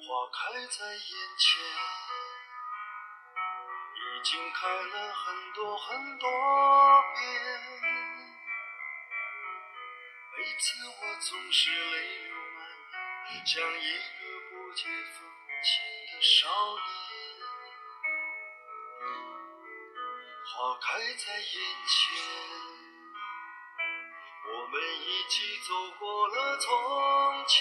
花开在眼前，已经开了很多很多遍。每次我总是泪流满面，像一解风情的少年。花开在眼前，我们一起走过了从前。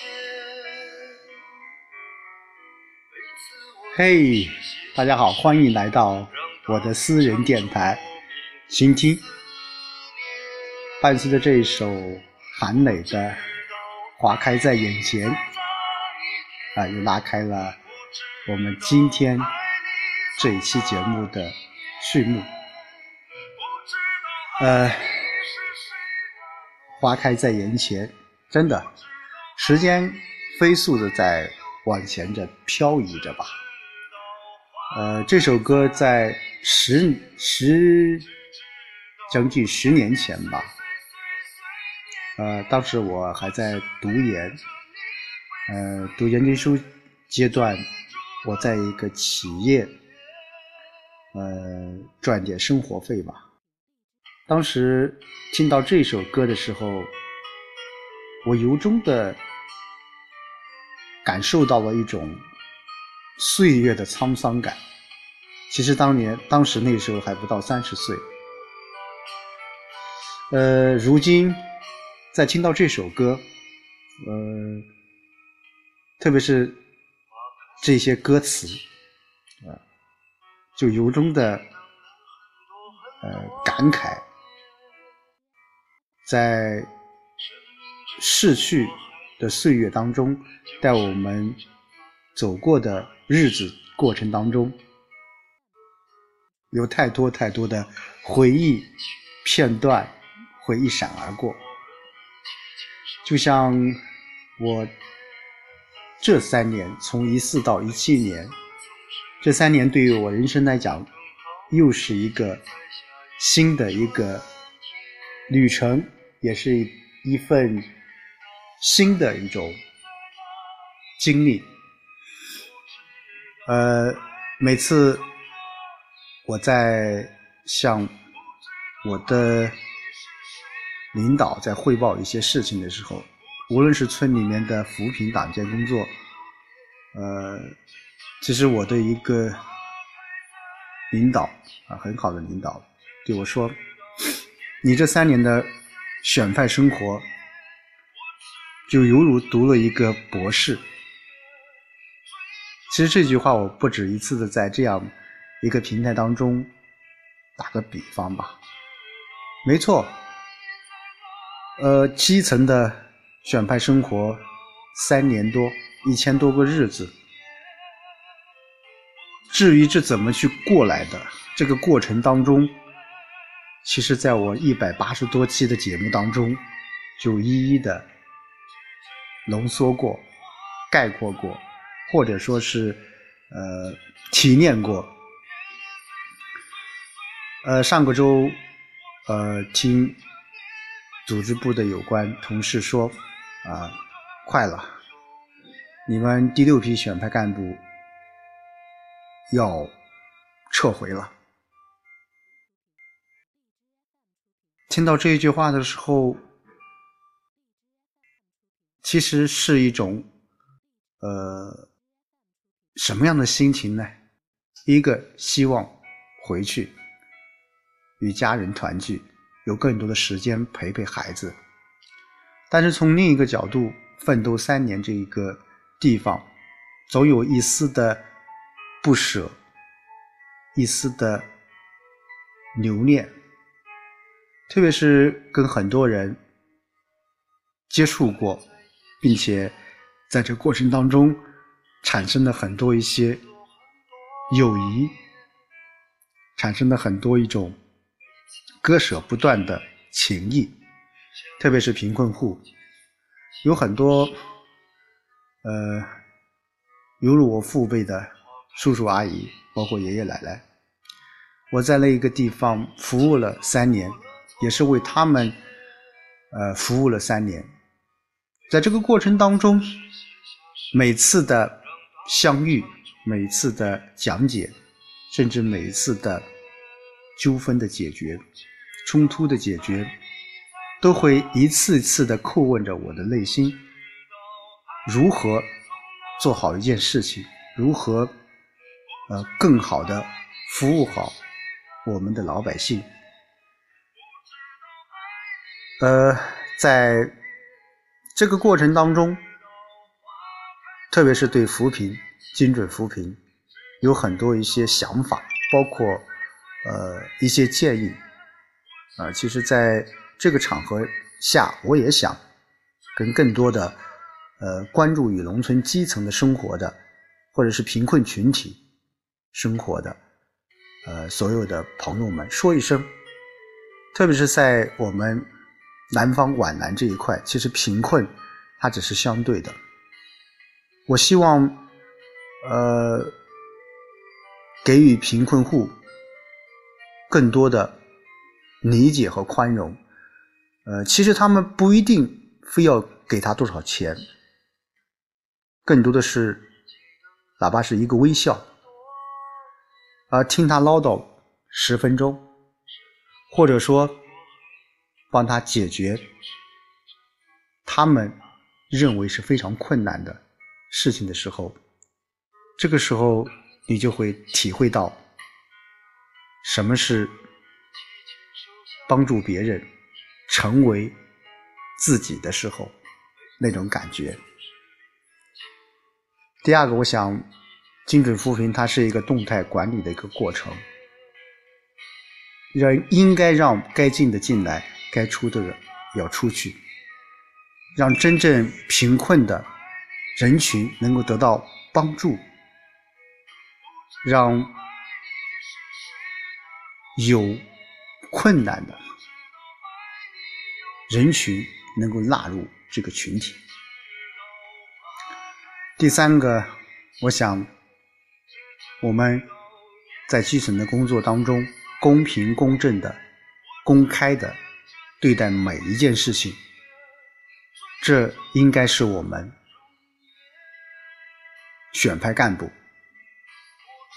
嘿，大家好，欢迎来到我的私人电台，倾听。伴随着这一首韩磊的《花开在眼前》，啊，又拉开了我们今天这一期节目的序幕。呃，花开在眼前，真的，时间飞速的在往前着漂移着吧。呃，这首歌在十十将近十年前吧，呃，当时我还在读研，呃，读研究生阶段，我在一个企业，呃，赚点生活费吧。当时听到这首歌的时候，我由衷的感受到了一种。岁月的沧桑感，其实当年当时那时候还不到三十岁，呃，如今在听到这首歌，呃，特别是这些歌词，啊，就由衷的呃感慨，在逝去的岁月当中，带我们走过的。日子过程当中，有太多太多的回忆片段会一闪而过，就像我这三年，从一四到一七年，这三年对于我人生来讲，又是一个新的一个旅程，也是一份新的一种经历。呃，每次我在向我的领导在汇报一些事情的时候，无论是村里面的扶贫党建工作，呃，其实我的一个领导啊，很好的领导对我说：“你这三年的选派生活，就犹如读了一个博士。”其实这句话我不止一次的在这样一个平台当中打个比方吧，没错，呃，基层的选派生活三年多，一千多个日子，至于这怎么去过来的，这个过程当中，其实在我一百八十多期的节目当中，就一一的浓缩过、概括过。或者说是，呃，提炼过。呃，上个周，呃，听组织部的有关同事说，啊，快了，你们第六批选派干部要撤回了。听到这一句话的时候，其实是一种，呃。什么样的心情呢？一个希望回去与家人团聚，有更多的时间陪陪孩子。但是从另一个角度，奋斗三年这一个地方，总有一丝的不舍，一丝的留恋。特别是跟很多人接触过，并且在这过程当中。产生了很多一些友谊，产生了很多一种割舍不断的情谊，特别是贫困户，有很多呃犹如我父辈的叔叔阿姨，包括爷爷奶奶。我在那一个地方服务了三年，也是为他们，呃，服务了三年。在这个过程当中，每次的相遇，每次的讲解，甚至每一次的纠纷的解决、冲突的解决，都会一次次的叩问着我的内心：如何做好一件事情？如何呃更好的服务好？我们的老百姓，呃，在这个过程当中，特别是对扶贫、精准扶贫，有很多一些想法，包括呃一些建议，啊，其实在这个场合下，我也想跟更多的呃关注于农村基层的生活的，或者是贫困群体生活的。呃，所有的朋友们说一声，特别是在我们南方皖南这一块，其实贫困它只是相对的。我希望，呃，给予贫困户更多的理解和宽容。呃，其实他们不一定非要给他多少钱，更多的是，哪怕是一个微笑。而听他唠叨十分钟，或者说帮他解决他们认为是非常困难的事情的时候，这个时候你就会体会到什么是帮助别人成为自己的时候那种感觉。第二个，我想。精准扶贫，它是一个动态管理的一个过程，让应该让该进的进来，该出的要出去，让真正贫困的人群能够得到帮助，让有困难的人群能够纳入这个群体。第三个，我想。我们在基层的工作当中，公平、公正的、公开的对待每一件事情，这应该是我们选派干部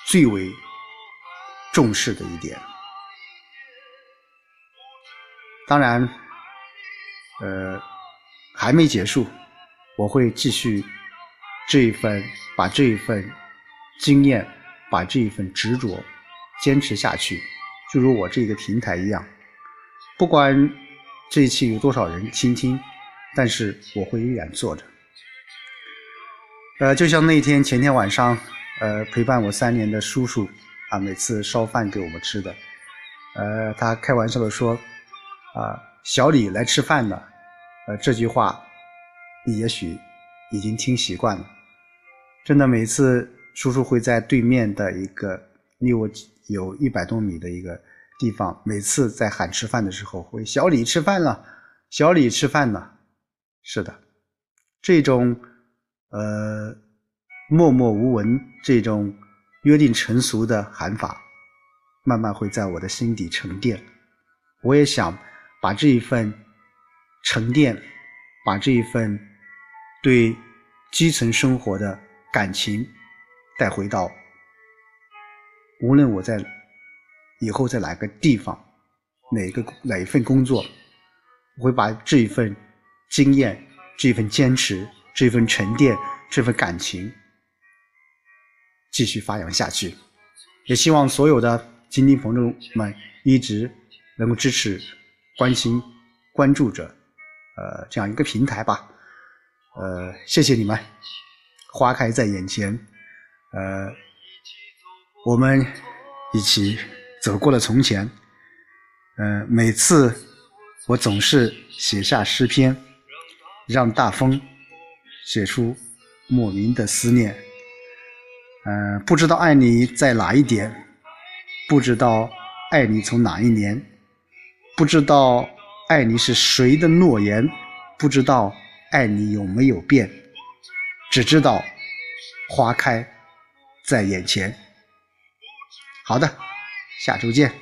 最为重视的一点。当然，呃，还没结束，我会继续这一份，把这一份经验。把这一份执着坚持下去，就如我这个平台一样，不管这一期有多少人倾听，但是我会依然做着。呃，就像那天前天晚上，呃，陪伴我三年的叔叔啊，每次烧饭给我们吃的，呃，他开玩笑的说：“啊，小李来吃饭了。”呃，这句话你也许已经听习惯了，真的每次。叔叔会在对面的一个离我有一百多米的一个地方，每次在喊吃饭的时候，会小李吃饭了，小李吃饭了。是的，这种呃默默无闻、这种约定成俗的喊法，慢慢会在我的心底沉淀。我也想把这一份沉淀，把这一份对基层生活的感情。带回到，无论我在以后在哪个地方，哪个哪一份工作，我会把这一份经验、这一份坚持、这份沉淀、这份感情继续发扬下去。也希望所有的精听朋友们一直能够支持、关心、关注着，呃，这样一个平台吧。呃，谢谢你们，花开在眼前。呃，我们一起走过了从前。嗯，每次我总是写下诗篇，让大风写出莫名的思念。嗯，不知道爱你在哪一点，不知道爱你从哪一年，不知道爱你是谁的诺言，不知道爱你有没有变，只知道。花开在眼前。好的，下周见。